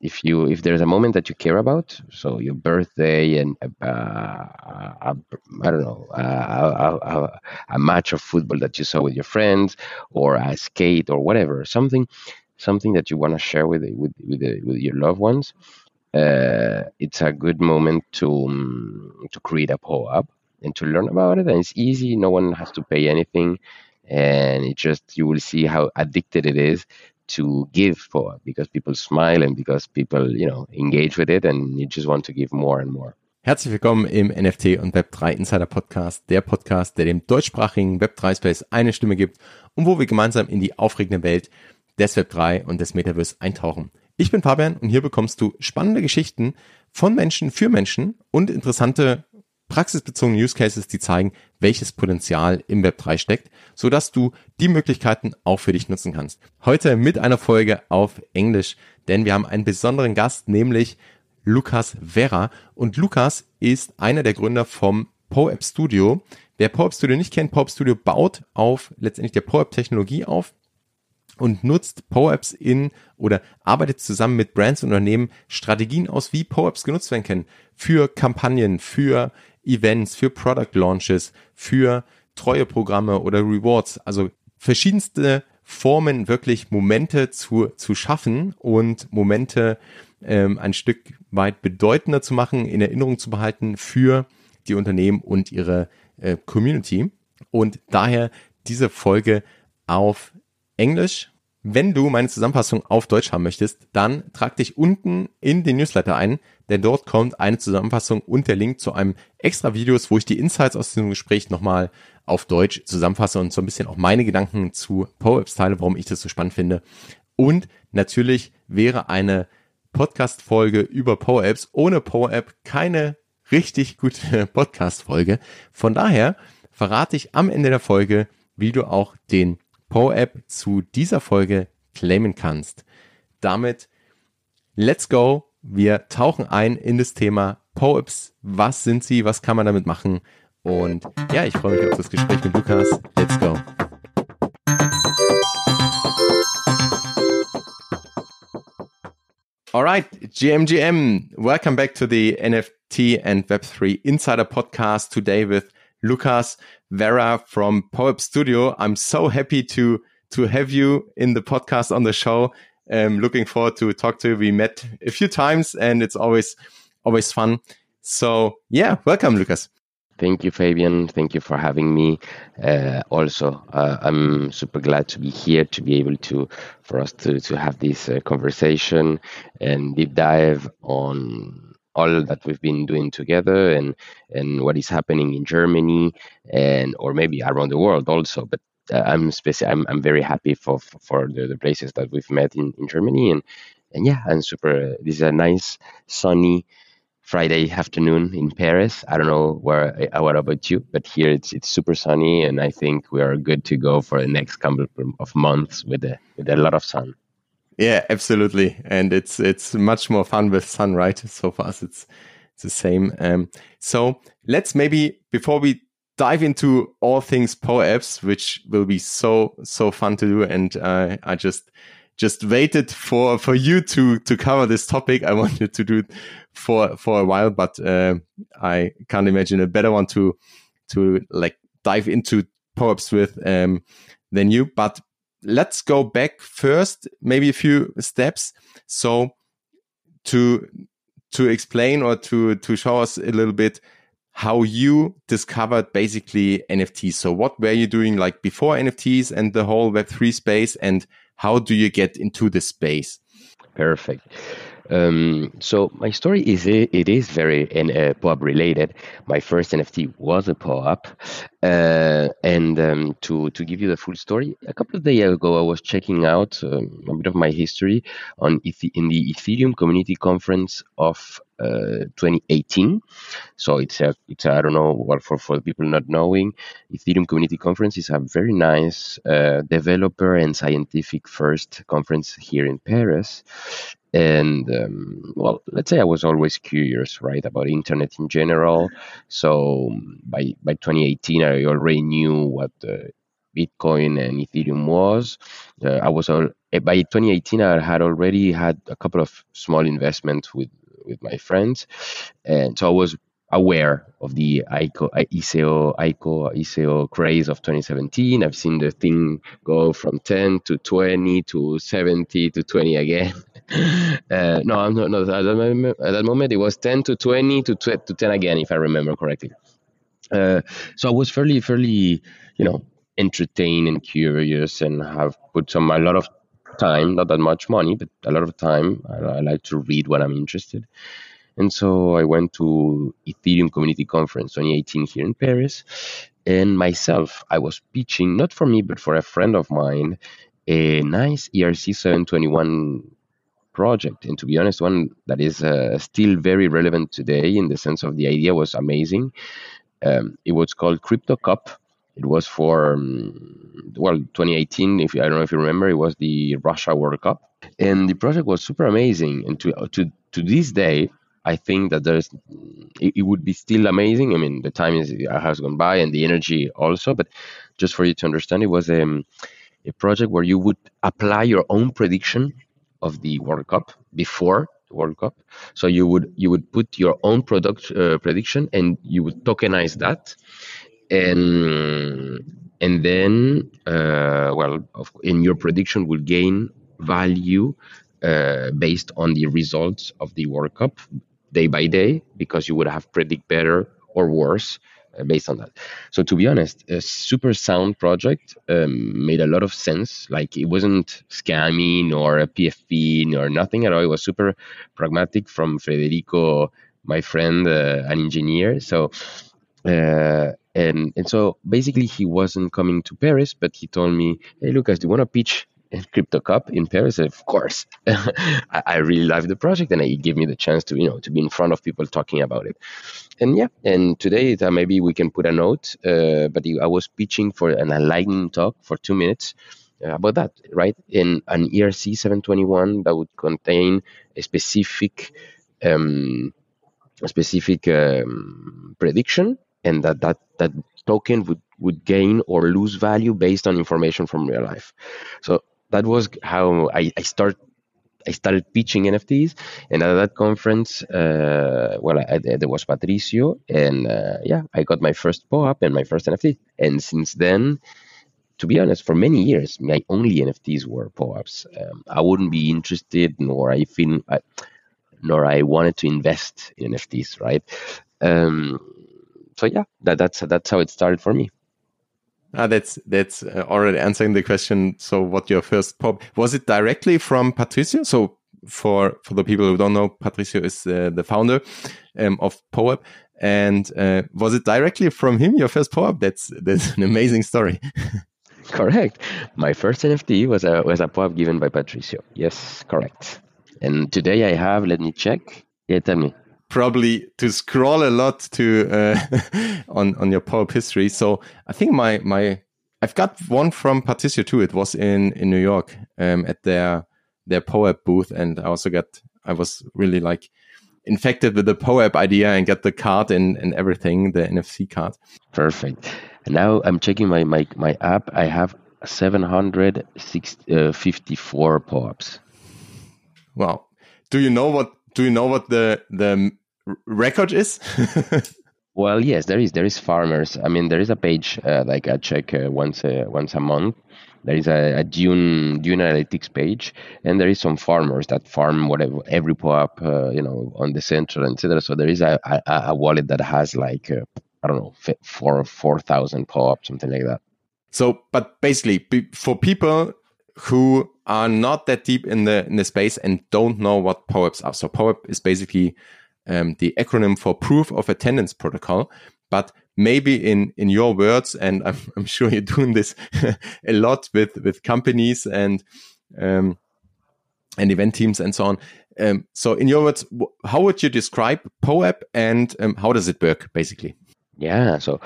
if you if there's a moment that you care about, so your birthday and uh, a, I don't know a, a, a, match of football that you saw with your friends, or a skate or whatever, something something that you want to share with with with, with your loved ones. Uh, it's a good moment to um, to create a POAP and to learn about it. And it's easy; no one has to pay anything, and it just you will see how addicted it is to give for because people smile and because people, you know, engage with it and you just want to give more and more. Herzlich willkommen im NFT und Web3 Insider Podcast, der Podcast, der dem deutschsprachigen Web3 Space eine Stimme gibt und wo wir gemeinsam in die aufregende Welt des Web3 und des Metaverse eintauchen. Ich bin Fabian und hier bekommst du spannende Geschichten von Menschen für Menschen und interessante praxisbezogene Use Cases, die zeigen, welches Potenzial im Web 3 steckt, so dass du die Möglichkeiten auch für dich nutzen kannst. Heute mit einer Folge auf Englisch, denn wir haben einen besonderen Gast, nämlich Lukas Vera. Und Lukas ist einer der Gründer vom PoApp Studio. Wer PoApp Studio nicht kennt, PoApp Studio baut auf letztendlich der PoApp Technologie auf und nutzt PoApps in oder arbeitet zusammen mit Brands und Unternehmen Strategien aus, wie PoApps genutzt werden können für Kampagnen, für Events, für Product Launches, für Treueprogramme oder Rewards. Also verschiedenste Formen, wirklich Momente zu, zu schaffen und Momente ähm, ein Stück weit bedeutender zu machen, in Erinnerung zu behalten für die Unternehmen und ihre äh, Community. Und daher diese Folge auf Englisch. Wenn du meine Zusammenfassung auf Deutsch haben möchtest, dann trag dich unten in den Newsletter ein, denn dort kommt eine Zusammenfassung und der Link zu einem extra Videos, wo ich die Insights aus diesem Gespräch nochmal auf Deutsch zusammenfasse und so ein bisschen auch meine Gedanken zu PowerApps teile, warum ich das so spannend finde. Und natürlich wäre eine Podcast-Folge über PowerApps ohne PowerApp keine richtig gute Podcast-Folge. Von daher verrate ich am Ende der Folge, wie du auch den PowerApp zu dieser Folge claimen kannst. Damit let's go wir tauchen ein in das Thema POAPs. Was sind sie? Was kann man damit machen? Und ja, ich freue mich auf das Gespräch mit Lukas. Let's go. All right, GMGM, welcome back to the NFT and Web3 Insider Podcast today with Lucas Verra from POAP Studio. I'm so happy to to have you in the podcast on the show. Um, looking forward to talk to you. We met a few times and it's always, always fun. So yeah, welcome, Lucas. Thank you, Fabian. Thank you for having me. Uh, also, uh, I'm super glad to be here to be able to, for us to, to have this uh, conversation and deep dive on all that we've been doing together and and what is happening in Germany and or maybe around the world also. But uh, I'm, speci- I'm I'm very happy for for the, the places that we've met in, in Germany and and yeah, I'm super. This is a nice sunny Friday afternoon in Paris. I don't know where uh, what about you, but here it's it's super sunny, and I think we are good to go for the next couple of months with a with a lot of sun. Yeah, absolutely, and it's it's much more fun with sun, right? So for us, it's it's the same. Um, so let's maybe before we dive into all things POAPs, which will be so so fun to do. And uh, I just just waited for for you to to cover this topic. I wanted to do it for for a while, but uh, I can't imagine a better one to to like dive into POAPs with um, than you. But let's go back first, maybe a few steps. So to to explain or to to show us a little bit how you discovered basically NFTs. So what were you doing like before NFTs and the whole Web3 space and how do you get into the space? Perfect. Um, so my story is it is very uh, POAP related. My first NFT was a POAP, uh, and um, to to give you the full story, a couple of days ago I was checking out um, a bit of my history on in the Ethereum Community Conference of uh, 2018. So it's a it's a, I don't know what for for people not knowing, Ethereum Community Conference is a very nice uh, developer and scientific first conference here in Paris, and um, well let's say i was always curious right about internet in general so by by 2018 i already knew what uh, Bitcoin and Ethereum was. Uh, I was all, by 2018 I had already had a couple of small investments with with my friends, and so I was aware of the ICO, ICO, ICO, ICO craze of 2017. I've seen the thing go from 10 to 20 to 70 to 20 again. uh, no, I'm not, no, at that, moment, at that moment it was 10 to 20 to, to 10 again, if I remember correctly. Uh, so I was fairly, fairly, you know, entertained and curious and have put some, a lot of time, not that much money, but a lot of time. I, I like to read when I'm interested. And so I went to Ethereum Community Conference 2018 here in Paris. And myself, I was pitching, not for me, but for a friend of mine, a nice ERC 721 project. And to be honest, one that is uh, still very relevant today in the sense of the idea was amazing. Um, it was called Crypto Cup. It was for, um, well, 2018, if I don't know if you remember, it was the Russia World Cup. And the project was super amazing. And to, to, to this day, I think that there's it, it, would be still amazing. I mean, the time is has gone by and the energy also, but just for you to understand, it was um, a project where you would apply your own prediction of the World Cup before the World Cup. So you would you would put your own product uh, prediction and you would tokenize that, and and then uh, well, in your prediction will gain value uh, based on the results of the World Cup day by day because you would have predict better or worse uh, based on that. So to be honest, a super sound project um, made a lot of sense. Like it wasn't scamming nor a PFP nor nothing at all. It was super pragmatic from Federico, my friend, uh, an engineer. So. Uh, and and so basically he wasn't coming to Paris, but he told me, "Hey Lucas, do you want to pitch Crypto Cup in Paris, of course, I, I, really love the project, and it gave me the chance to you know to be in front of people talking about it. And yeah, and today uh, maybe we can put a note. Uh, but I was pitching for an lightning talk for two minutes uh, about that, right? In an ERC 721 that would contain a specific um, a specific um, prediction, and that that that token would would gain or lose value based on information from real life. So that was how I, I start I started pitching NFTs, and at that conference, uh, well, I, I, there was Patricio, and uh, yeah, I got my first POAP and my first NFT. And since then, to be honest, for many years, my only NFTs were POAPs. Um, I wouldn't be interested, nor I feel, I, nor I wanted to invest in NFTs, right? Um, so yeah, that, that's that's how it started for me. Ah, that's that's uh, already answering the question. So, what your first POAP was it directly from Patricio? So, for for the people who don't know, Patricio is uh, the founder um, of POAP, and uh, was it directly from him your first POAP? That's that's an amazing story. correct. My first NFT was a was a POAP given by Patricio. Yes, correct. And today I have. Let me check. Yeah, tell me probably to scroll a lot to uh, on on your POAP history. So I think my my I've got one from Patricio too. It was in in New York um, at their their POAP booth, and I also got I was really like infected with the POAP idea and got the card and and everything, the NFC card. Perfect. And now I'm checking my my my app. I have 754 uh, POAPs. Wow. Do you know what do you know what the the record is? well, yes, there is. There is farmers. I mean, there is a page uh, like I check uh, once a, once a month. There is a, a Dune Dune Analytics page, and there is some farmers that farm whatever every POAP, uh, you know, on the central, etc. So there is a, a, a wallet that has like uh, I don't know four four thousand POAP, something like that. So, but basically, for people who are not that deep in the in the space and don't know what POAPs are, so POAP is basically um, the acronym for Proof of Attendance Protocol. But maybe in in your words, and I'm, I'm sure you're doing this a lot with with companies and um, and event teams and so on. Um, so, in your words, how would you describe POAP and um, how does it work, basically? Yeah, so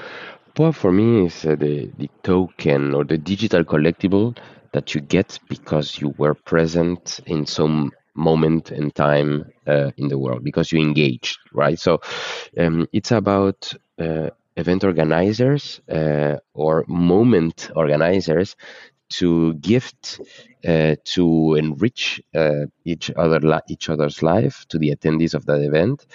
POAP for me is uh, the the token or the digital collectible that you get because you were present in some moment and time uh, in the world because you engaged right? So um, it's about uh, event organizers uh, or moment organizers to gift uh, to enrich uh, each other each other's life to the attendees of that event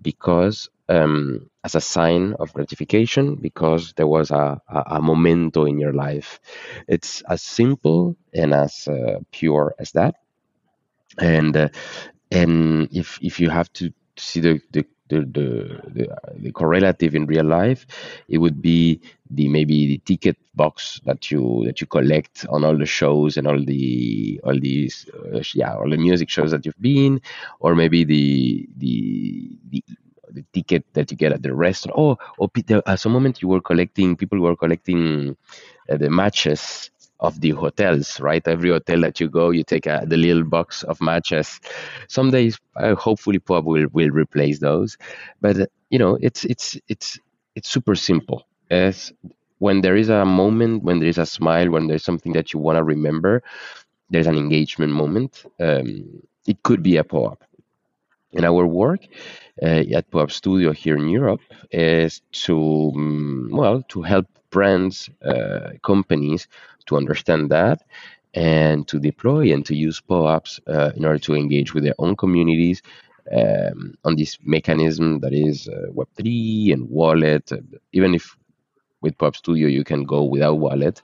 because um, as a sign of gratification because there was a, a, a, momento in your life. It's as simple and as uh, pure as that and uh, and if if you have to see the, the the, the, the, correlative in real life, it would be the maybe the ticket box that you that you collect on all the shows and all the all these uh, yeah all the music shows that you've been, or maybe the the the the ticket that you get at the restaurant. Oh, or at some moment you were collecting people were collecting uh, the matches of the hotels, right? Every hotel that you go, you take a, the little box of matches. Some days, uh, hopefully, POAP will will replace those, but uh, you know, it's it's it's it's super simple. As when there is a moment, when there is a smile, when there's something that you want to remember, there's an engagement moment. Um, it could be a POAP. In our work uh, at POAP Studio here in Europe is to um, well to help brands, uh, companies to understand that and to deploy and to use POAPs uh, in order to engage with their own communities um, on this mechanism that is uh, Web3 and wallet. Uh, even if with POAP Studio you can go without wallet,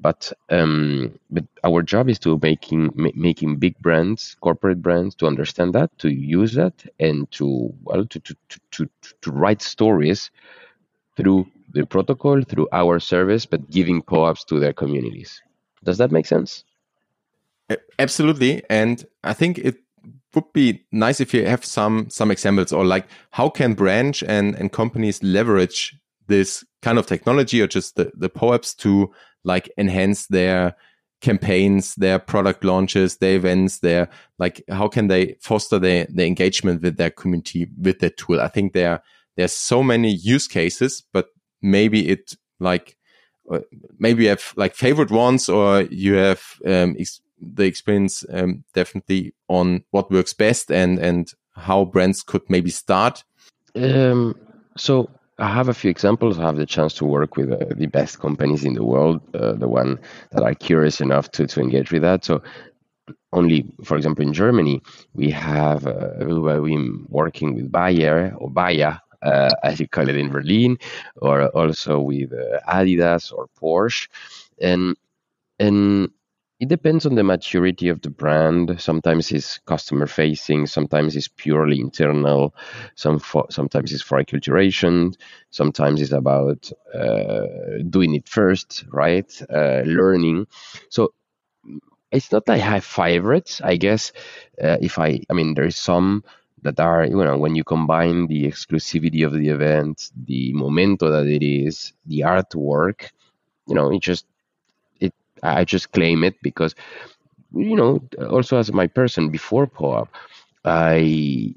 but um, but our job is to making ma- making big brands, corporate brands, to understand that, to use that, and to well to to to, to, to write stories through the protocol through our service, but giving POAPs to their communities. Does that make sense? Absolutely. And I think it would be nice if you have some some examples or like how can branch and, and companies leverage this kind of technology or just the, the POAPs to like enhance their campaigns, their product launches, their events, their like how can they foster their, their engagement with their community with that tool? I think there there's so many use cases, but maybe it like uh, maybe you have like favorite ones or you have um, ex the experience um, definitely on what works best and and how brands could maybe start um, so I have a few examples. I have the chance to work with uh, the best companies in the world, uh, the one that are curious enough to, to engage with that. So only, for example, in Germany, we have uh, we're working with Bayer or Bayer, uh, as you call it in Berlin, or also with uh, Adidas or Porsche, and and it depends on the maturity of the brand. Sometimes it's customer facing, sometimes it's purely internal, some for, sometimes it's for acculturation, sometimes it's about uh, doing it first, right? Uh, learning. So it's not that I have favorites. I guess uh, if I, I mean, there's some that are you know when you combine the exclusivity of the event the momento that it is the artwork you know it just i just claim it because you know also as my person before POAP i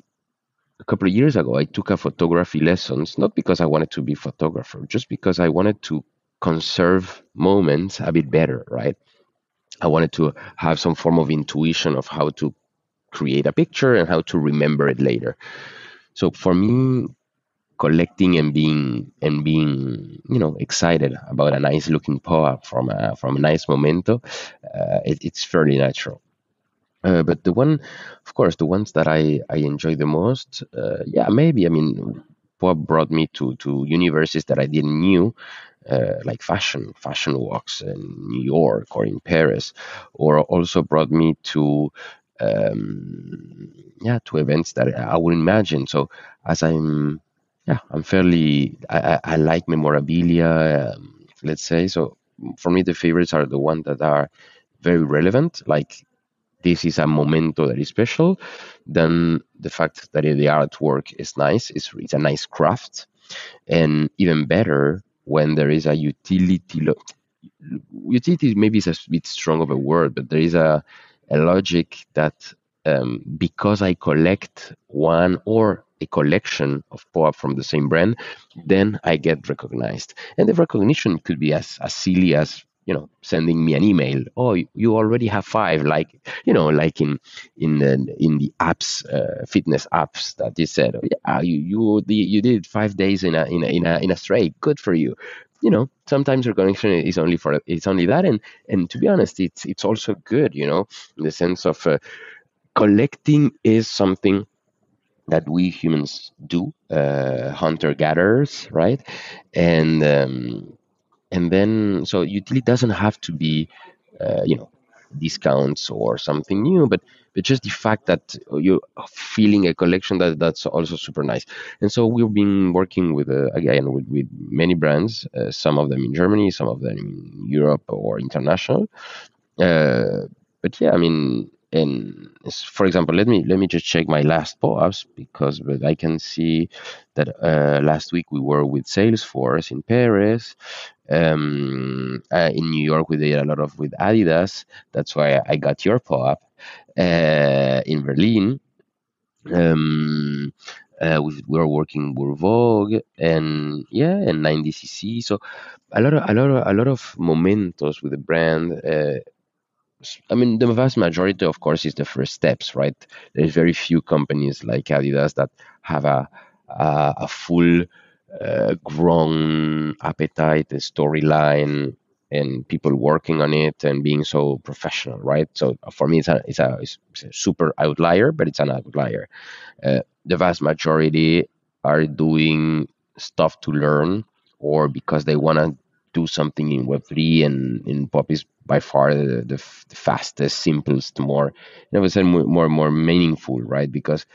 a couple of years ago i took a photography lessons not because i wanted to be a photographer just because i wanted to conserve moments a bit better right i wanted to have some form of intuition of how to create a picture and how to remember it later. So for me, collecting and being and being you know excited about a nice looking POAP from a from a nice momento, uh, it, it's fairly natural. Uh, but the one, of course, the ones that I, I enjoy the most, uh, yeah, maybe. I mean, POAP brought me to to universes that I didn't knew, uh, like fashion, fashion walks in New York or in Paris, or also brought me to um, yeah to events that I would imagine. So as I'm yeah. I'm fairly I, I, like memorabilia um, let's say. So for me the favorites are the ones that are very relevant like this is a momento that is special. Then the fact that the artwork is nice it's, it's a nice craft. And even better when there is a utility lo- utility maybe is a bit strong of a word but there is a a logic that um, because I collect one or a collection of POAP from the same brand, then I get recognized. And the recognition could be as, as silly as you know sending me an email oh you already have five like you know like in in the in the apps uh, fitness apps that you said yeah you you you did five days in a in a in a, in a straight. Good for you. You know sometimes recognition is only for it's only that. And and to be honest it's it's also good you know in the sense of uh, collecting is something that we humans do uh, hunter gatherers right? And um, and then so utility doesn't have to be uh, you know discounts or something new but but just the fact that you're feeling a collection that that's also super nice. And so we've been working with uh, again with, with many brands uh, some of them in germany some of them in europe or international. Uh, but yeah i mean and for example, let me let me just check my last POAPs because but I can see that uh, last week we were with Salesforce in Paris. Um, uh, in New York, we did a lot of with Adidas. That's why I got your POAP. Uh, in Berlin, um, uh, we, we were working with Vogue and yeah, and 90cc. So a lot of a lot of a lot of momentos with the brand. Uh, I mean, the vast majority, of course, is the first steps, right? There's very few companies like Adidas that have a a, a full uh, grown appetite, a storyline, and people working on it and being so professional, right? So for me, it's a it's a, it's a super outlier, but it's an outlier. Uh, the vast majority are doing stuff to learn or because they want to do something in Web3 and in POAP is by far the, the, the fastest, simplest, more, you know, more, more, more meaningful, right? Because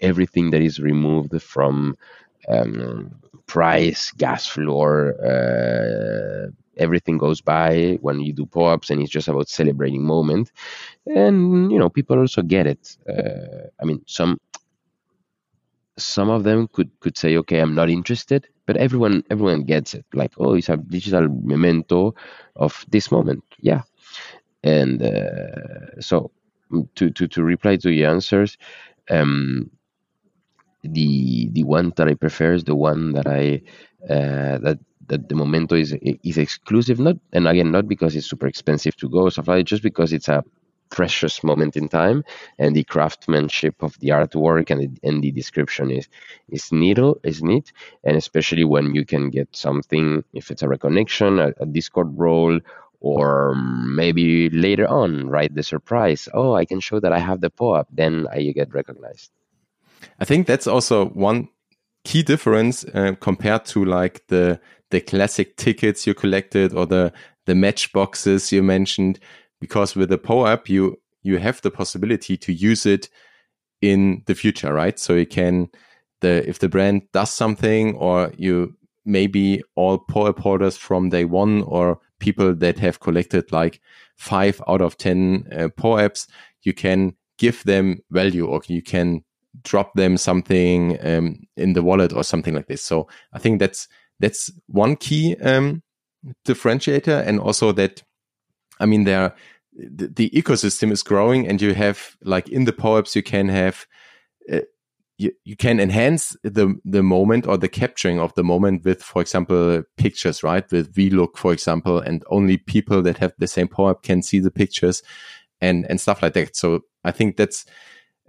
everything that is removed from um, price, gas floor, uh, everything goes by when you do POAPs and it's just about celebrating moment. And, you know, people also get it. Uh, I mean, some some of them could could say, okay, I'm not interested, but everyone everyone gets it. Like, oh, it's a digital memento of this moment. Yeah, and uh, so mm, to to to reply to your answers, um, the the one that I prefer is the one that I uh, that that the momento is is exclusive. Not and again not because it's super expensive to go stuff like just because it's a precious moment in time and the craftsmanship of the artwork and the, and the description is is neat is neat and especially when you can get something if it's a reconnection a, a discord role or maybe later on right the surprise oh i can show that i have the POAP then i get recognized. I think that's also one key difference uh, compared to like the the classic tickets you collected or the the match boxes you mentioned because with the POAP, you you have the possibility to use it in the future, right? So you can the if the brand does something or you maybe all POAP porters from day one or people that have collected like five out of 10 uh, apps, you can give them value or you can drop them something um, in the wallet or something like this. So I think that's, that's one key um, differentiator. And also that I mean, there the, the, ecosystem is growing, and you have like in the POAPs you can have. Uh, you, you can enhance the the moment or the capturing of the moment with, for example, pictures, right? With VLOOK, for example, and only people that have the same POAP can see the pictures, and and stuff like that. So I think that's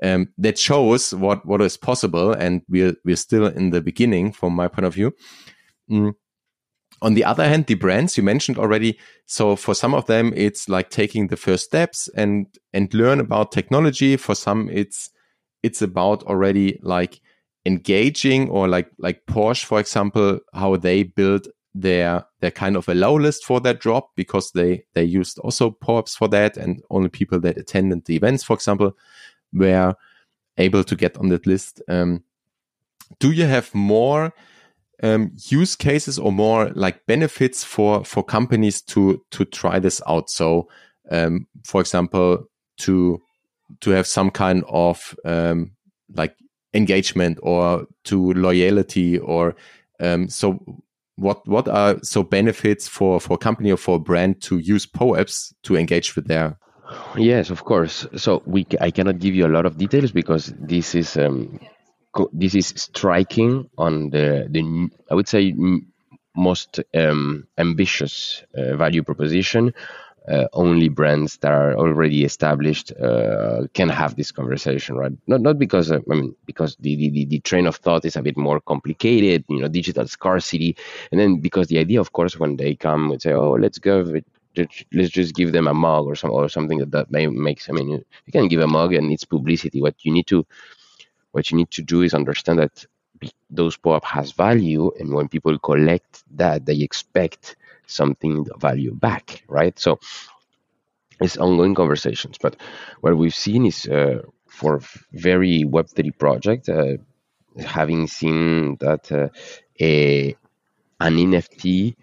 um, that shows what what is possible, and we're we're still in the beginning from my point of view. Mm. On the other hand, the brands you mentioned already. So for some of them, it's like taking the first steps and, and learn about technology. For some, it's, it's about already like engaging or like, like Porsche, for example, how they build their, their kind of allow list for that drop because they, they used also POAPs for that and only people that attended the events, for example, were able to get on that list. Um, do you have more um, use cases or more like benefits for for companies to to try this out? So, um, for example, to to have some kind of um, like engagement or to loyalty or um, so what what are so benefits for for a company or for a brand to use POAPs to engage with their yes of course so we i cannot give you a lot of details because this is um, this is striking on the the I would say most um, ambitious uh, value proposition, uh, only brands that are already established uh, can have this conversation, right? Not not because uh, I mean because the, the the train of thought is a bit more complicated, you know, digital scarcity, and then because the idea, of course, when they come and say, oh, let's go. Let's just give them a mug or some or something that that makes. I mean, you can give a mug and it's publicity. What you need to what you need to do is understand that those POAP has value, and when people collect that, they expect something value back, right? So it's ongoing conversations. But what we've seen is uh, for very Web3 project, uh, having seen that uh, a an NFT,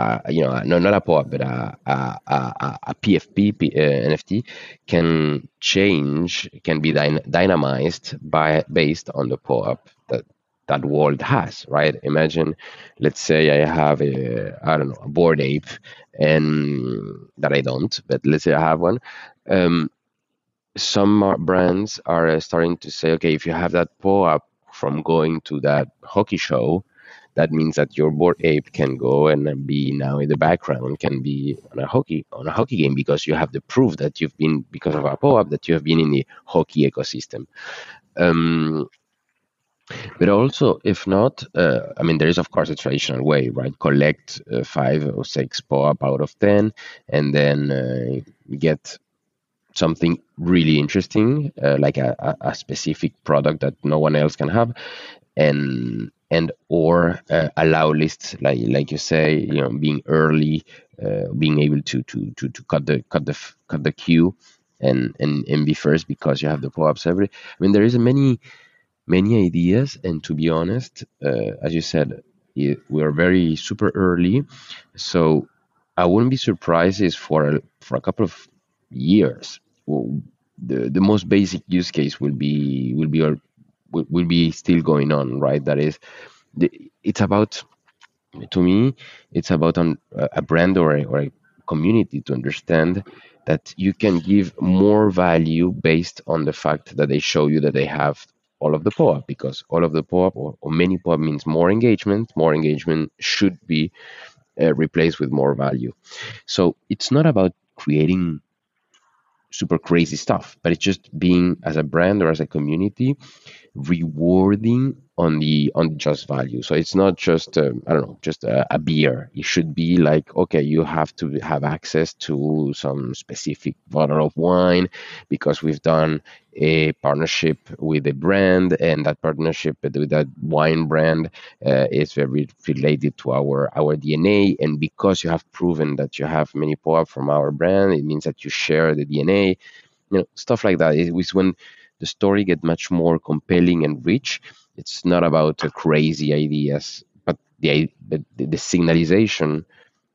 uh, you know, no, not a POAP, but a, a, a, a PFP P, uh, NFT can change, can be dyn- dynamized by based on the POAP that that world has, right? Imagine, let's say I have a, I don't know, a Bored Ape, and that I don't, but let's say I have one. Um, some brands are starting to say, okay, if you have that POAP from going to that hockey show, that means that your Bored Ape can go and be now in the background, can be on a hockey on a hockey game because you have the proof that you've been because of a POAP that you have been in the hockey ecosystem. Um, but also, if not, uh, I mean, there is of course a traditional way, right? Collect uh, five or six POAP out of ten, and then uh, get something really interesting, uh, like a, a, specific product that no one else can have, and and or uh, allow lists, like like you say, you know, being early, uh, being able to to to to cut the cut the cut the queue, and and and be first because you have the POAPs every. I mean, there is many many ideas. And to be honest, uh, as you said, we are very super early. So I wouldn't be surprised if for a, for a couple of years, the, the most basic use case will be will be will, will be still going on, right? That is, the, it's about to me, it's about an, a brand or a, or a community to understand that you can give more value based on the fact that they show you that they have all of the POAP because all of the POAP or, or many POAP means more engagement. More engagement should be uh, replaced with more value. So it's not about creating super crazy stuff, but it's just being as a brand or as a community rewarding on the on the just value. So it's not just um, I don't know, just a, a, beer. It should be like okay, you have to have access to some specific bottle of wine because we've done a partnership with a brand, and that partnership with that wine brand uh, is very related to our our DNA. And because you have proven that you have many POAP from our brand, it means that you share the DNA. You know, stuff like that. Was when the story get much more compelling and rich it's not about crazy ideas, but the, the, the signalization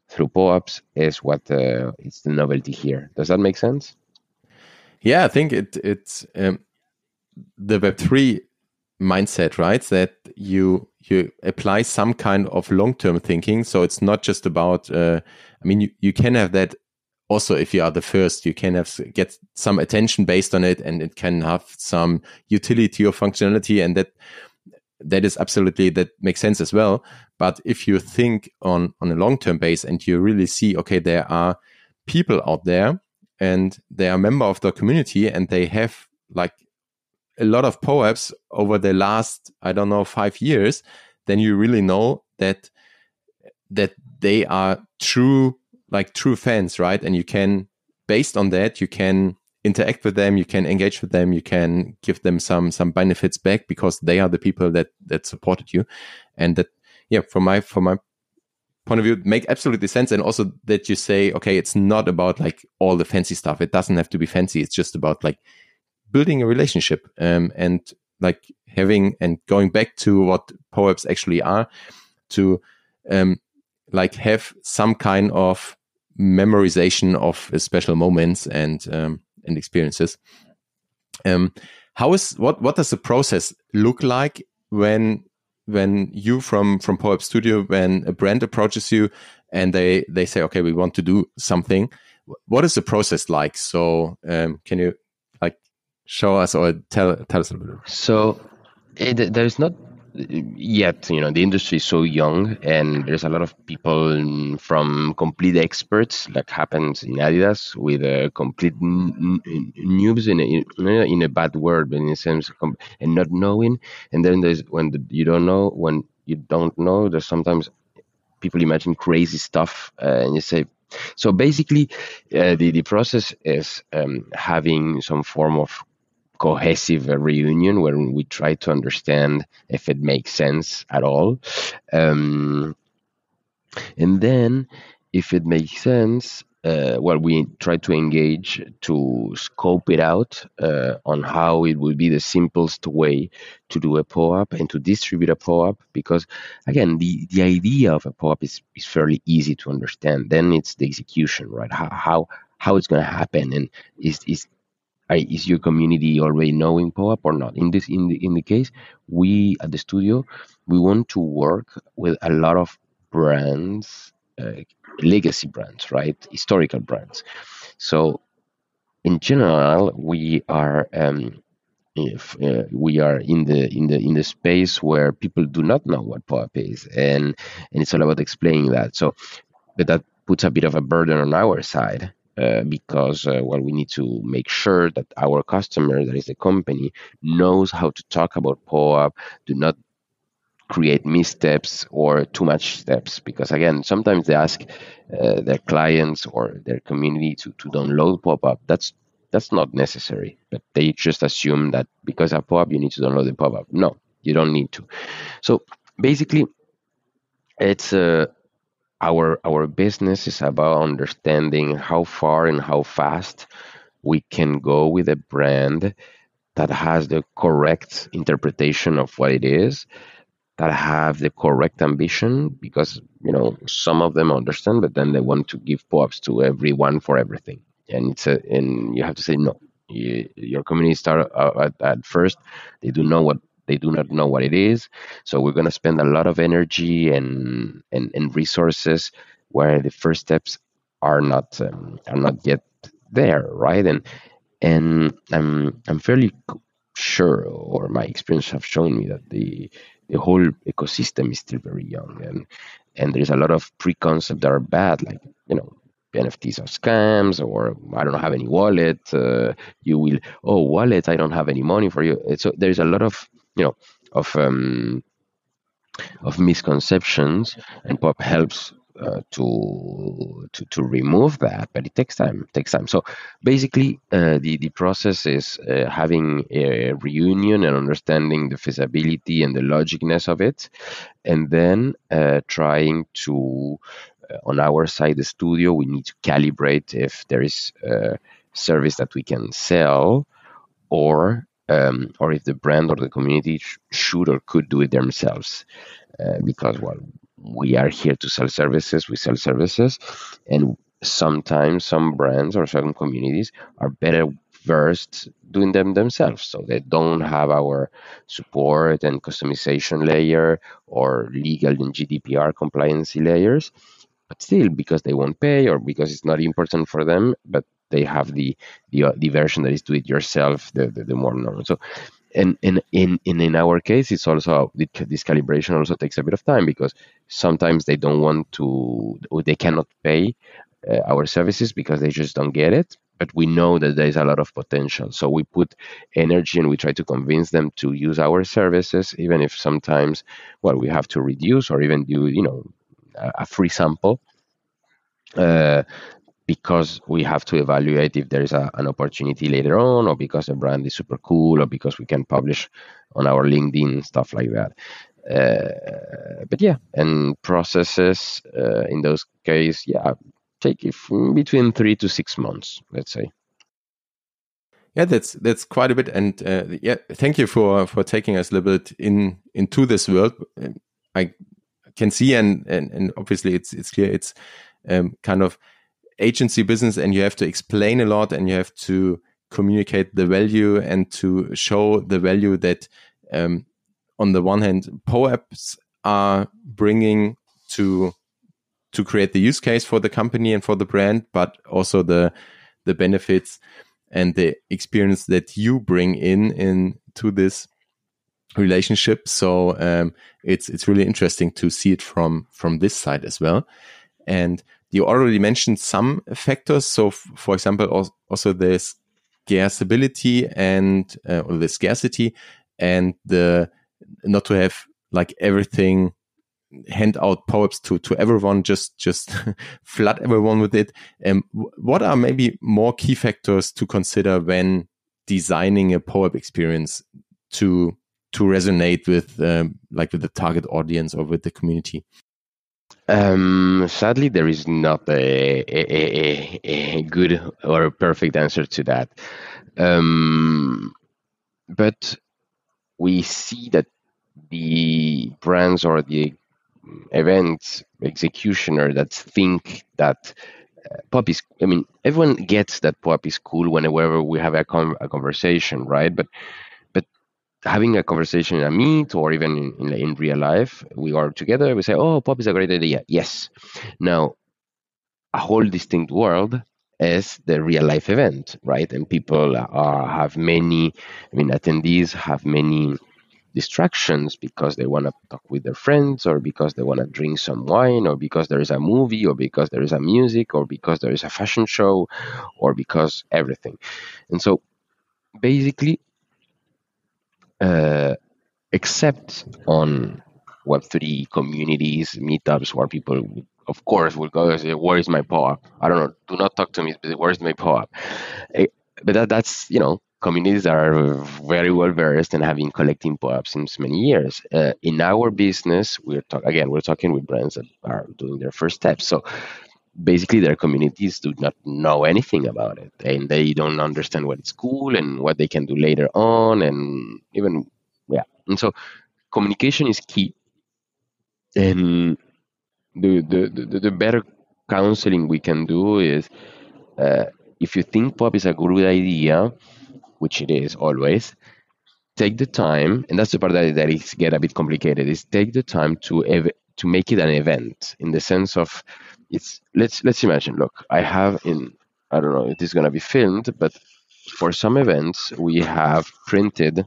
through POAPs is what uh, is the novelty here. Does that make sense? Yeah, I think it it's um, the Web three mindset, right? That you you apply some kind of long term thinking. So it's not just about. Uh, I mean, you, you can have that also if you are the first you can have get some attention based on it and it can have some utility or functionality and that that is absolutely that makes sense as well. But if you think on on a long term base and you really see, okay, there are people out there and they are a member of the community and they have like a lot of POAPs over the last I don't know five years, then you really know that that they are true like true fans, right? And you can based on that you can interact with them, you can engage with them, you can give them some some benefits back because they are the people that that supported you, and that yeah, from my from my point of view, make absolutely sense. And also that you say, okay, it's not about like all the fancy stuff. It doesn't have to be fancy. It's just about like building a relationship um, and like having and going back to what POAPs actually are to um, like have some kind of memorization of special moments and um, and experiences. Um, how is what what does the process look like when when you from from POAP Studio when a brand approaches you and they they say okay we want to do something. What is the process like? So um, can you like show us or tell tell us a little bit? So it, there's not yet you know the industry is so young and there's a lot of people from complete experts like happens in adidas with complete n- n- noobs in a, in a bad word but in a sense and not knowing. And then there's when the, you don't know when you don't know there's sometimes people imagine crazy stuff uh, and you say so basically uh, the, the process is um, having some form of cohesive reunion where we try to understand if it makes sense at all. Um, and then, if it makes sense, uh, well, we try to engage to scope it out uh, on how it would be the simplest way to do a POAP and to distribute a POAP. Because again, the, the idea of a POAP is, is fairly easy to understand. Then it's the execution, right? How how, how it's going to happen and is is is your community already knowing POAP or not? In this, in the in the case, we at the studio, we want to work with a lot of brands, uh, legacy brands, right? Historical brands. So, in general, we are um, if uh, we are in the in the in the space where people do not know what POAP is, and and it's all about explaining that. So, but that puts a bit of a burden on our side uh, because uh, well we need to make sure that our customer that is the company knows how to talk about POAP do not create missteps or too much steps. Because again sometimes they ask uh, their clients or their community to, to download POAP that's that's not necessary. But they just assume that because of POAP you need to download the POAP no you don't need to. So basically it's a uh, our our business is about understanding how far and how fast we can go with a brand that has the correct interpretation of what it is that have the correct ambition because you know some of them understand but then they want to give POAPs to everyone for everything. And it's a, and you have to say no. You, your community start uh, at, at first they do know what they do not know what it is. So we're going to spend a lot of energy and, and, and resources where the first steps are not um, are not yet there, right? And and I'm I'm fairly sure, or my experience have shown me that the the whole ecosystem is still very young, and and there's a lot of preconcepts that are bad, like you know NFTs are scams, or I don't have any wallet. Uh, you will, oh, wallet, I don't have any money for you. So there's a lot of you know of um, of misconceptions, and POAP helps uh, to, to to remove that, but it takes time. It takes time. So basically, uh, the the process is uh, having a reunion and understanding the feasibility and the logicness of it, and then uh, trying to, uh, on our side, the studio, we need to calibrate if there is a service that we can sell, or um, or if the brand or the community sh- should or could do it themselves. Uh, because, well, we are here to sell services, we sell services, and sometimes some brands or certain communities are better versed doing them themselves. So they don't have our support and customization layer or legal and GDPR compliancy layers. But still, because they won't pay or because it's not important for them, but they have the the, uh, the version that is do it yourself, the, the, the more normal. So, and, and in, in in our case, it's also this calibration also takes a bit of time because sometimes they don't want to, or they cannot pay uh, our services because they just don't get it. But we know that there is a lot of potential, so we put energy and we try to convince them to use our services, even if sometimes, well, we have to reduce or even do you know a free sample. Uh, because we have to evaluate if there is a, an opportunity later on or because the brand is super cool or because we can publish on our linkedin stuff like that. Uh, but yeah and processes uh, in those cases yeah take between three to six months let's say. Yeah that's that's quite a bit and uh, yeah thank you for for taking us a little bit in into this world. I can see and and, and obviously it's it's clear it's um, kind of agency business and you have to explain a lot and you have to communicate the value and to show the value that um, on the one hand POAPs are bringing to to create the use case for the company and for the brand but also the the benefits and the experience that you bring in in to this relationship. So um, it's it's really interesting to see it from from this side as well. And you already mentioned some factors. So, for example, also the scarceability and uh, or the scarcity and the not to have like everything hand out POAPs to to everyone just just flood everyone with it um, what are maybe more key factors to consider when designing a POAP experience to to resonate with um, like with the target audience or with the community um, sadly, there is not a, a, a, a, good or perfect answer to that. Um, but we see that the brands or the event executioner that think that uh, POAP is, I mean, everyone gets that POAP is cool whenever we have a, con- a conversation, right? But having a conversation in a meet or even in, in, in, real life, we are together, we say, oh, POAP is a great idea. Yes. Now, a whole distinct world is the real life event, right? And people are, have many, I mean, attendees have many distractions because they want to talk with their friends or because they want to drink some wine or because there is a movie or because there is a music or because there is a fashion show or because everything. And so basically uh, except on Web3 communities, meetups, where people, of course, will go and say, "Where is my POAP?" I don't know. Do not talk to me. Where is my POAP? Eh, but that, that's you know communities are very well versed and have been collecting POAPs since many years. Uh, in our business, we're talk- again we're talking with brands that are doing their first steps. So basically their communities do not know anything about it and they don't understand what it's cool and what they can do later on and even yeah. And so communication is key. And the the, the, the better counseling we can do is uh, if you think POAP is a good idea which it is always take the time and that's the part that, that is get a bit complicated is take the time to ev- to make it an event in the sense of it's let's let's imagine look i have in i don't know it is going to be filmed but for some events we have printed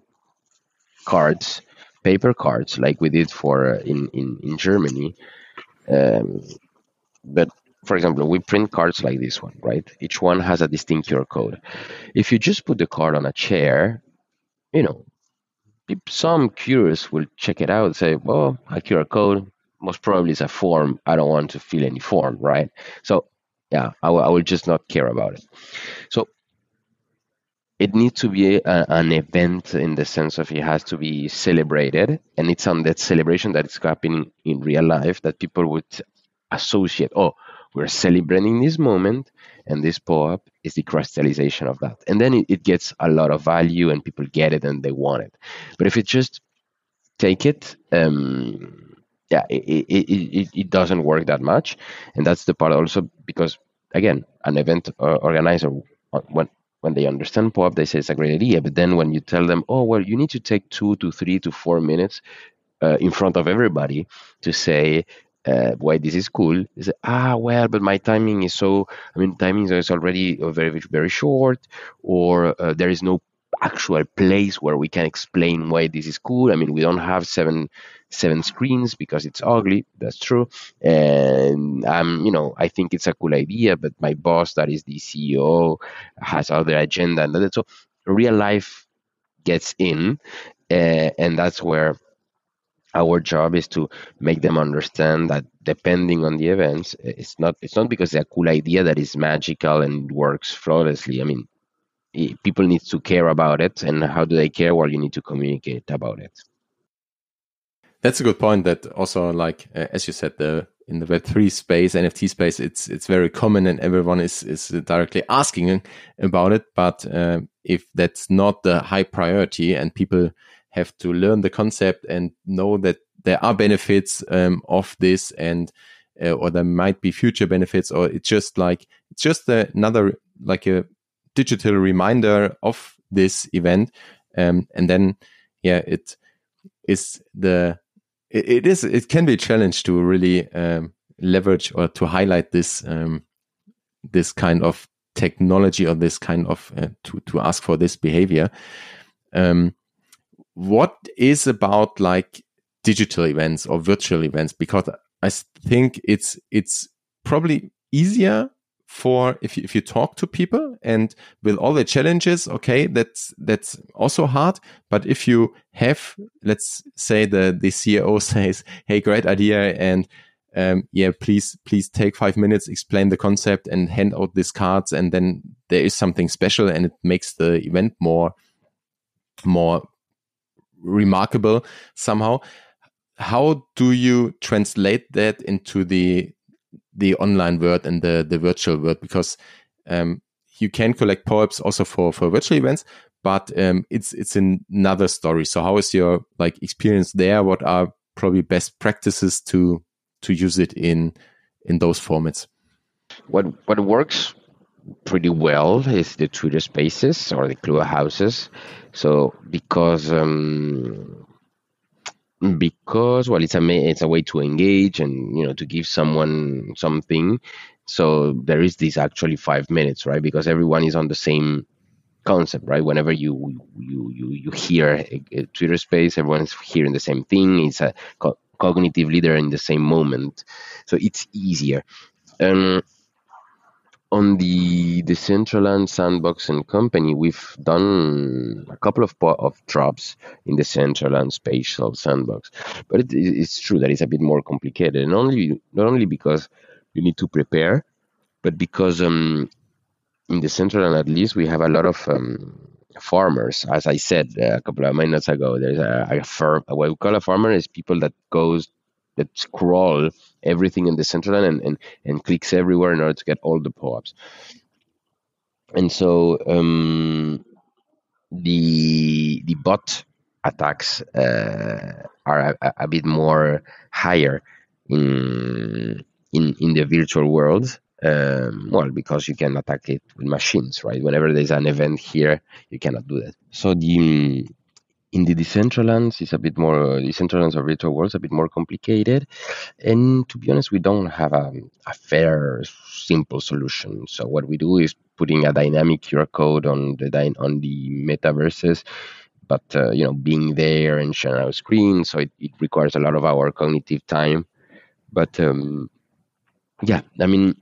cards paper cards like we did for uh, in, in in germany. Um, but for example we print cards like this one right? Each one has a distinct qr code. If you just put the card on a chair you know some curious will check it out and say well a qr code most probably it's a form. I don't want to fill any form, right? So yeah, I, w- I will just not care about it. So it needs to be a, an event in the sense of it has to be celebrated, and it's on that celebration that is happening in real life that people would associate. Oh, we're celebrating this moment, and this POAP is the crystallization of that, and then it, it gets a lot of value, and people get it and they want it. But if it just take it. Um, yeah, it, it, it, it doesn't work that much. And that's the part also because, again, an event organizer, uh, when, when they understand POAP, they say it's a great idea. But then when you tell them, oh, well, you need to take two to three to four minutes uh, in front of everybody to say, uh, why this is cool is ah well but my timing is so i mean timing is already very very short or uh, there is no actual place where we can explain why this is cool. I mean, we don't have seven seven screens because it's ugly. That's true. And I'm, you know, I think it's a cool idea, but my boss, that is the CEO, has other agenda, and that. So real life gets in, uh, and that's where our job is to make them understand that depending on the events it's not it's not because a cool idea that is magical and works flawlessly i mean people need to care about it and how do they care well you need to communicate about it that's a good point that also like uh, as you said the in the web3 space nft space it's it's very common and everyone is is directly asking about it but uh, if that's not the high priority and people have to learn the concept and know that there are benefits um, of this and uh, or there might be future benefits or it's just like it's just another like a digital reminder of this event. Um, and then, yeah, it is the, it, it is, it can be a challenge to really um, leverage or to highlight this, um, this kind of technology or this kind of, uh, to, to ask for this behavior. Um, what is about like digital events or virtual events? Because I think it's it's probably easier for if you, if you talk to people and with all the challenges okay that's that's also hard. But if you have let's say the the ceo says hey great idea and um, yeah please please take five minutes explain the concept and hand out these cards and then there is something special and it makes the event more more remarkable somehow. How do you translate that into the the online world and the the virtual world because um, you can collect POAPs also for for virtual events, but um, it's it's another story. So how is your like experience there? What are probably best practices to to use it in in those formats? What what works pretty well is the Twitter Spaces or the Club houses. So because um, because well it's a it's a way to engage and you know to give someone something. So there is this actually five minutes right? Because everyone is on the same concept right? Whenever you you you, you hear a, a twitter space everyone's hearing the same thing. It's a co- cognitive leader in the same moment. So it's easier. Um, on the Decentraland Sandbox and Company, we've done a couple of of drops in the Decentraland Spatial Sandbox, but it, it's true that it's a bit more complicated, and only not only because you need to prepare, but because um, in the Decentraland at least we have a lot of um, farmers. As I said a couple of minutes ago, there's a, a farm. What we call a farmer is people that goes that scroll everything in Decentraland and, and, and clicks everywhere in order to get all the pop-ups. And so um, the the bot attacks uh, are a, a, bit more higher in in in the virtual world. Um, well, because you can attack it with machines, right? Whenever there's an event here, you cannot do that. So the in the Decentralands, it's a bit more Decentralands or virtual worlds a bit more complicated, and to be honest, we don't have a, a fair, simple solution. So what we do is putting a dynamic QR code on the on the metaverses, but uh, you know, being there and sharing our screen, so it, it requires a lot of our cognitive time. But um, yeah, I mean,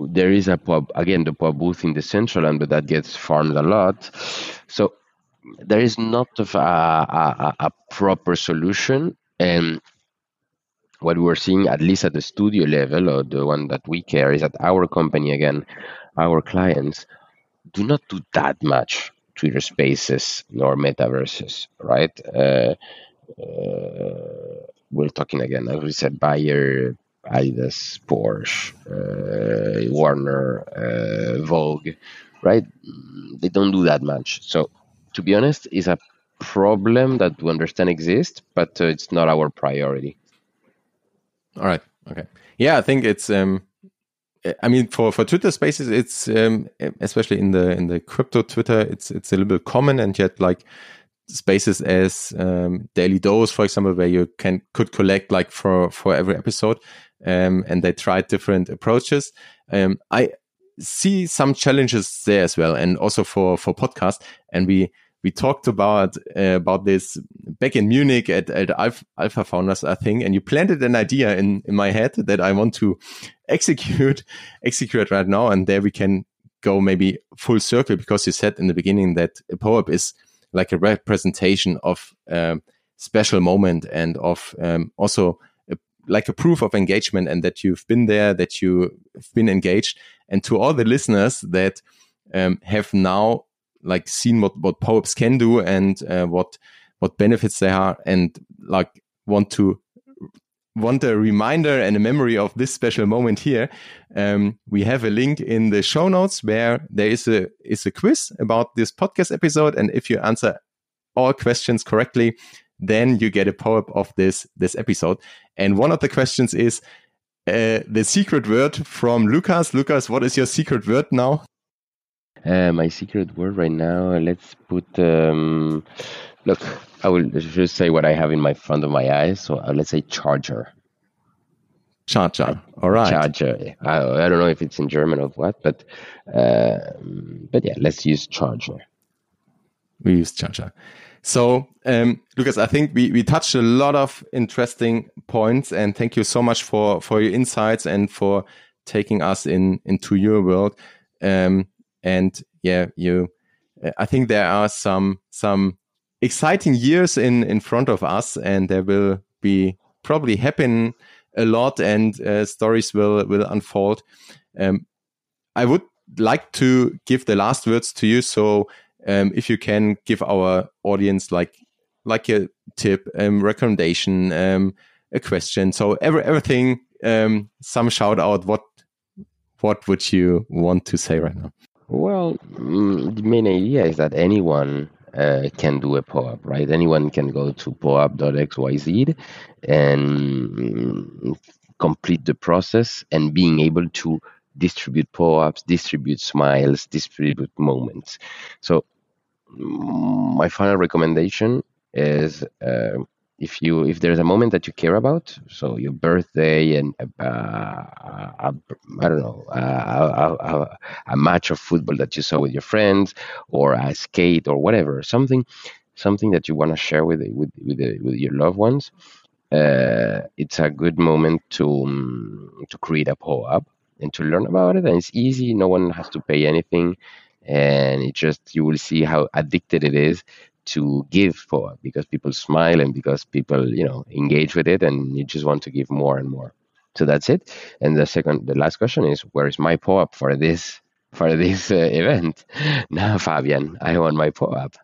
there is a pub again the POAP booth in the Decentraland, but that gets farmed a lot. So there is not a, a, a proper solution. And what we're seeing at least at the studio level or the one that we care is that our company again our clients do not do that much twitter spaces nor metaverses right? Uh, uh, we're talking again as we said bayer adidas porsche uh, warner uh, vogue right? They don't do that much. So to be honest, is a problem that we understand exists, but uh, it's not our priority. All right. Okay. Yeah, I think it's. Um, I mean, for for Twitter Spaces, it's um, especially in the in the crypto Twitter, it's it's a little bit common, and yet like spaces as um, daily dose, for example, where you can could collect like for for every episode, um, and they tried different approaches. Um, I see some challenges there as well, and also for for podcast. And we we talked about uh, about this back in Munich at, at Alpha, Founders, I think, and you planted an idea in in my head that I want to execute execute right now, and there we can go maybe full circle because you said in the beginning that a POAP is like a representation of a special moment and of um, also like a proof of engagement and that you've been there, that you've been engaged. And to all the listeners that um, have now like seen what what POAPs can do and uh, what what benefits they are, and like want to want a reminder and a memory of this special moment here, um, we have a link in the show notes where there is a is a quiz about this podcast episode, and if you answer all questions correctly, then you get a POAP of this this episode. And one of the questions is uh, the secret word from Lucas. Lucas, what is your secret word now? Uh, my secret word right now. Let's put. Um, look, I will just say what I have in my front of my eyes. So uh, let's say charger. Charger. All right. Charger. I, I don't know if it's in German or what, but uh, but yeah, let's use charger. We use charger. So, um, Lucas, I think we, we touched a lot of interesting points and thank you so much for, for your insights and for taking us in, into your world. Um, and yeah, you, I think there are some, some exciting years in, in front of us and there will be probably happen a lot and uh, stories will, will unfold. Um, I would like to give the last words to you. So, um, if you can give our audience like like a tip, um, recommendation, um, a question. So every, everything, um, some shout out. What what would you want to say right now? Well, mm, the main idea is that anyone uh, can do a POAP, right? Anyone can go to poap.xyz and complete the process and being able to distribute POAPs, distribute smiles, distribute moments. So my final recommendation is uh, if you if there's a moment that you care about, so your birthday and uh, a, I don't know a, a, a, match of football that you saw with your friends, or a skate or whatever, something something that you want to share with with with, with your loved ones. Uh, it's a good moment to um, to create a POAP and to learn about it, and it's easy. No one has to pay anything and it just you will see how addicted it is to give for because people smile and because people you know engage with it and you just want to give more and more. So that's it. And the second the last question is where is my POAP for this for this uh, event? Now fabian i want my POAP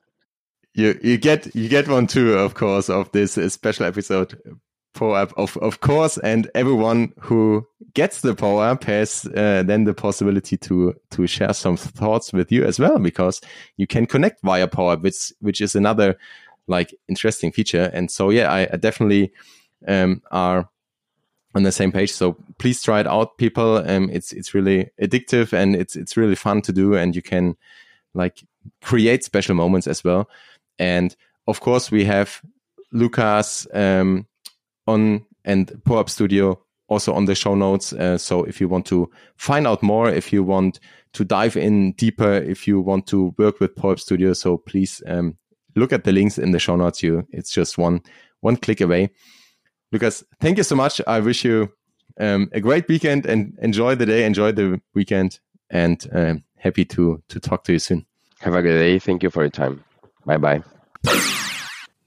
you you get you get one too of course of this uh, special episode POAP, of, of course, and everyone who gets the POAP has uh, then the possibility to to share some thoughts with you as well, because you can connect via POAP, which which is another like interesting feature. And so, yeah, I, I definitely um, are on the same page. So please try it out, people. Um, it's it's really addictive and it's it's really fun to do, and you can like create special moments as well. And of course, we have Lucas um, on and POAP Studio also on the show notes. Uh, so if you want to find out more, if you want to dive in deeper, if you want to work with POAP Studio, so please um, look at the links in the show notes. You, it's just one one click away. Lucas, thank you so much. I wish you um, a great weekend and enjoy the day, enjoy the weekend, and um, happy to to talk to you soon. Have a good day. Thank you for your time. Bye bye.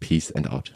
Peace and out.